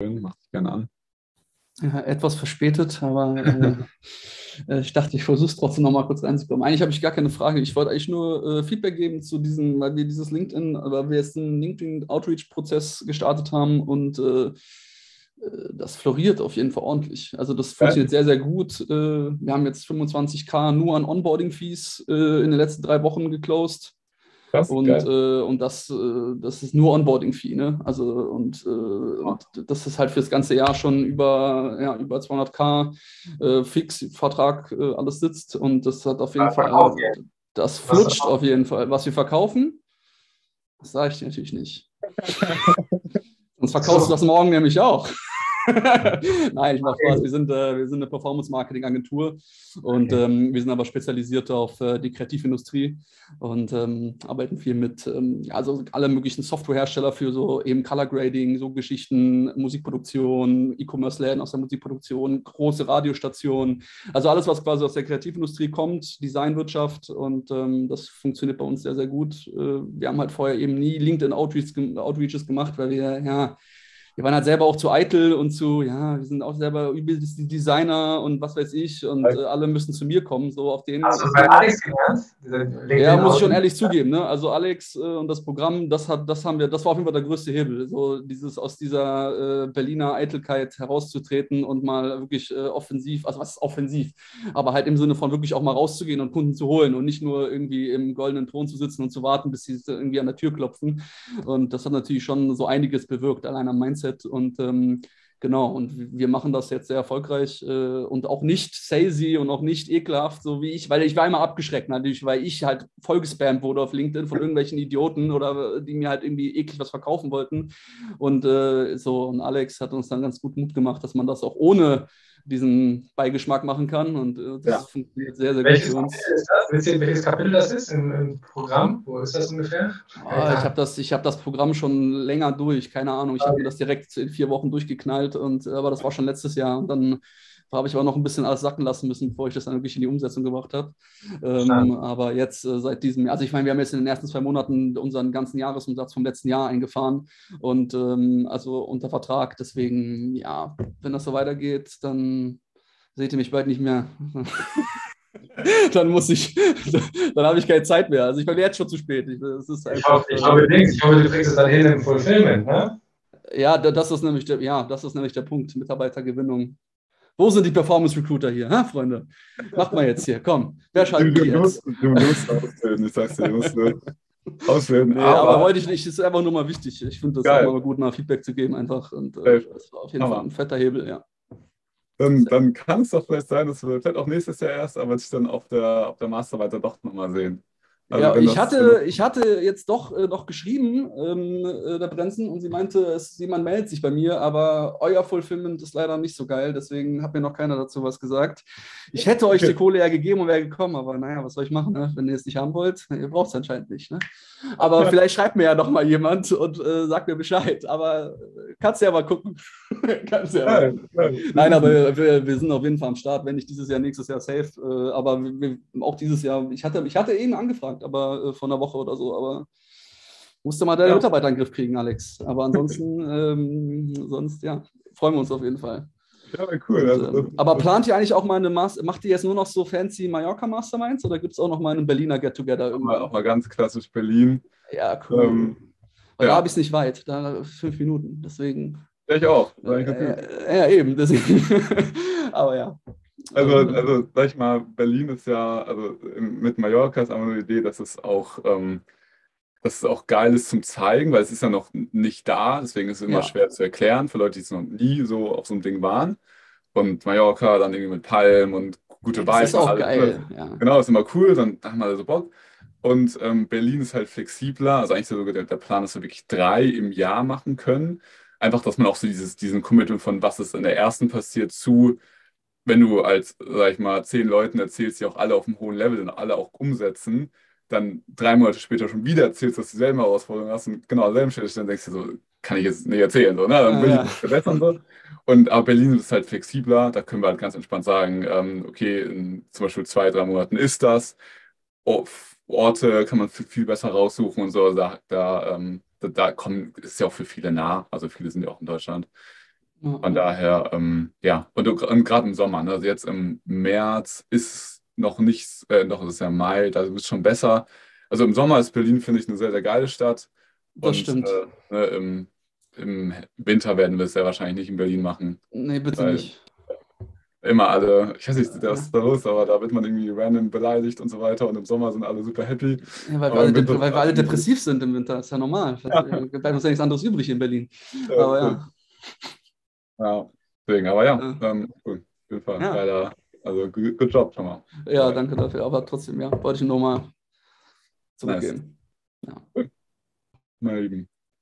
Mach dich gerne an. Ja, etwas verspätet, aber äh, äh ich dachte, ich versuche es trotzdem noch mal kurz reinzukommen. Eigentlich habe ich gar keine Frage. Ich wollte eigentlich nur äh, Feedback geben zu diesem, weil wir dieses LinkedIn, weil wir jetzt einen LinkedIn-Outreach-Prozess gestartet haben und äh, äh, das floriert auf jeden Fall ordentlich. Also das funktioniert sehr, sehr gut. wir haben jetzt 25k nur an Onboarding-Fees in den letzten drei Wochen geclosed. Krass, und, äh, und das, äh, das ist nur Onboarding-Fee, ne? Also und, äh, und, das ist halt für das ganze Jahr schon über, ja, über 200k äh, Fix-Vertrag äh, alles sitzt und das hat auf jeden ja, Fall, das flutscht auf jeden Fall. Was wir verkaufen, das sage ich dir natürlich nicht. Sonst verkaufst du das morgen nämlich auch. Nein, ich mache Spaß. Wir sind, äh, wir sind eine Performance-Marketing-Agentur und okay. ähm, wir sind aber spezialisiert auf äh, die Kreativindustrie und ähm, arbeiten viel mit, ähm, also alle möglichen Softwarehersteller für so eben Color Grading, so Geschichten, Musikproduktion, E-Commerce-Läden aus der Musikproduktion, große Radiostationen, also alles, was quasi aus der Kreativindustrie kommt, Designwirtschaft und ähm, das funktioniert bei uns sehr, sehr gut. Äh, wir haben halt vorher eben nie LinkedIn-Outreaches gemacht, weil wir, ja, wir waren halt selber auch zu eitel und zu, ja, wir sind auch selber übelst die Designer und was weiß ich und äh, alle müssen zu mir kommen, so auf den. Also bei Alex? Ja, muss ich schon ehrlich zugeben, ne? Also Alex äh, und das Programm, das hat, das haben wir, das war auf jeden Fall der größte Hebel, so dieses aus dieser äh, Berliner Eitelkeit herauszutreten und mal wirklich äh, offensiv, also was ist offensiv, aber halt im Sinne von wirklich auch mal rauszugehen und Kunden zu holen und nicht nur irgendwie im goldenen Thron zu sitzen und zu warten, bis sie irgendwie an der Tür klopfen. Und das hat natürlich schon so einiges bewirkt, allein am Mindset Mindset und ähm, genau, und wir machen das jetzt sehr erfolgreich äh, und auch nicht salesy und auch nicht ekelhaft, so wie ich, weil ich war immer abgeschreckt natürlich, weil ich halt vollgespammt wurde auf LinkedIn von irgendwelchen Idioten oder die mir halt irgendwie eklig was verkaufen wollten. Und äh, so und Alex hat uns dann ganz gut Mut gemacht, dass man das auch ohne diesen Beigeschmack machen kann. Und äh, das ja. funktioniert sehr, sehr welches gut für uns. Ist das? Welches Kapitel das ist im, im, Programm? Wo ist das ungefähr? Oh, ich habe das, hab das Programm schon länger durch, keine Ahnung. Ich okay. habe mir das direkt in vier Wochen durchgeknallt, und, aber das war schon letztes Jahr. Und dann da habe ich aber noch ein bisschen alles sacken lassen müssen, bevor ich das dann wirklich in die Umsetzung gebracht habe. Ähm, aber jetzt äh, seit diesem Jahr, also ich meine, wir haben jetzt in den ersten zwei Monaten unseren ganzen Jahresumsatz vom letzten Jahr eingefahren und ähm, also unter Vertrag. Deswegen, ja, wenn das so weitergeht, dann seht ihr mich bald nicht mehr. dann muss ich, dann habe ich keine Zeit mehr. Also ich bin jetzt schon zu spät. Ich, das ist einfach, ich, hoffe, ich, hoffe, ich hoffe, du kriegst es dann hin im Fulfillment, ne? Ja, das ist nämlich der, ja, das ist nämlich der Punkt, Mitarbeitergewinnung. Wo sind die Performance Recruiter hier, ha, Freunde? Macht mal jetzt hier, komm. Wer schaltet die jetzt? Du musst auswählen, ich sag's dir, du musst auswählen. Nee, aber, aber wollte ich nicht, ist einfach nur mal wichtig. Ich finde das auch mal gut, mal Feedback zu geben einfach. Und äh, das war auf jeden Fall ein fetter Hebel, ja. Dann, dann kann es doch vielleicht sein, dass wir vielleicht auch nächstes Jahr erst, aber sich dann auf der, auf der Masterweiter doch nochmal sehen. Also ja, ich hatte, ich hatte jetzt doch äh, noch geschrieben, ähm, äh, der Brenzen, und sie meinte, es, jemand meldet sich bei mir, aber euer Fulfillment ist leider nicht so geil, deswegen hat mir noch keiner dazu was gesagt. Ich hätte euch die Kohle ja gegeben und wäre gekommen, aber naja, was soll ich machen, ne? wenn ihr es nicht haben wollt? Ihr braucht es anscheinend nicht. Ne? Aber ja. vielleicht schreibt mir ja noch mal jemand und äh, sagt mir Bescheid. Aber äh, kannst ja mal gucken. kannst ja mal. Nein, Nein aber wir, wir, sind auf jeden Fall am Start, wenn nicht dieses Jahr, nächstes Jahr safe. Äh, aber wir, auch dieses Jahr, ich hatte, ich hatte eben angefragt, aber äh, vor einer Woche oder so, aber musste mal deine ja. Mitarbeiter in den Griff kriegen, Alex. Aber ansonsten, ähm, sonst, ja, freuen wir uns auf jeden Fall. Ja, cool. Und, also, ähm, aber plant ihr eigentlich auch mal eine Master, macht ihr jetzt nur noch so fancy Mallorca Masterminds oder gibt es auch noch mal einen Berliner Get-Together? Auch mal ganz klassisch Berlin. Ja, cool. Ähm, Weil ja. da habe ich es nicht weit, da fünf Minuten, deswegen. Ja, ich auch. Äh, äh, ja, eben, deswegen. aber ja. Also, also, sag ich mal, Berlin ist ja, also mit Mallorca ist einfach nur die Idee, dass es auch ähm, dass es auch geil ist zum Zeigen, weil es ist ja noch nicht da, deswegen ist es immer ja. schwer zu erklären für Leute, die es noch nie so auf so einem Ding waren. Und Mallorca dann irgendwie mit Palmen und gute Weine. Das ist auch geil. Ja. Genau, ist immer cool, dann haben wir so Bock. Und ähm, Berlin ist halt flexibler, also eigentlich sogar der, der Plan, dass wir wirklich drei im Jahr machen können. Einfach, dass man auch so dieses, diesen Commitment von was ist in der ersten passiert zu, wenn du als, sag ich mal, zehn Leuten erzählst, die auch alle auf einem hohen Level sind, alle auch umsetzen, dann drei Monate später schon wieder erzählst, dass du dieselbe Herausforderung hast und genau an derselben Stelle dann denkst du so, kann ich jetzt nicht erzählen, so, ne? dann will ja, ich das verbessern. So. Und aber Berlin ist halt flexibler, da können wir halt ganz entspannt sagen, ähm, okay, in zum Beispiel zwei, drei Monaten ist das. Orte kann man viel besser raussuchen und so. Da, da, ähm, da, da kommen, ist ja auch für viele nah, also viele sind ja auch in Deutschland. Ja. Von daher, ähm, ja, und, und gerade im Sommer, ne? also jetzt im März ist noch nicht, äh, noch ist ja Mai, da ist es schon besser. Also im Sommer ist Berlin, finde ich, eine sehr, sehr geile Stadt. Das und, stimmt. Äh, ne, im, im, Winter werden wir es ja wahrscheinlich nicht in Berlin machen. Nee, bitte nicht. Immer alle, ich weiß nicht, was ist da los, aber da wird man irgendwie random beleidigt und so weiter und im Sommer sind alle super happy. Ja, weil, wir alle, Winter, weil wir alle depressiv sind im Winter, ist ja normal. Ja. Bleibt uns ja nichts anderes übrig in Berlin. Ja, aber ja. Ja, deswegen, aber ja, ähm, cool. Auf jeden Fall. Ja. Leider, also good job schon mal. Ja, danke dafür. Aber trotzdem, ja, wollte ich nur mal zurückgeben. Nice. Ja. Cool. Meine Lieben.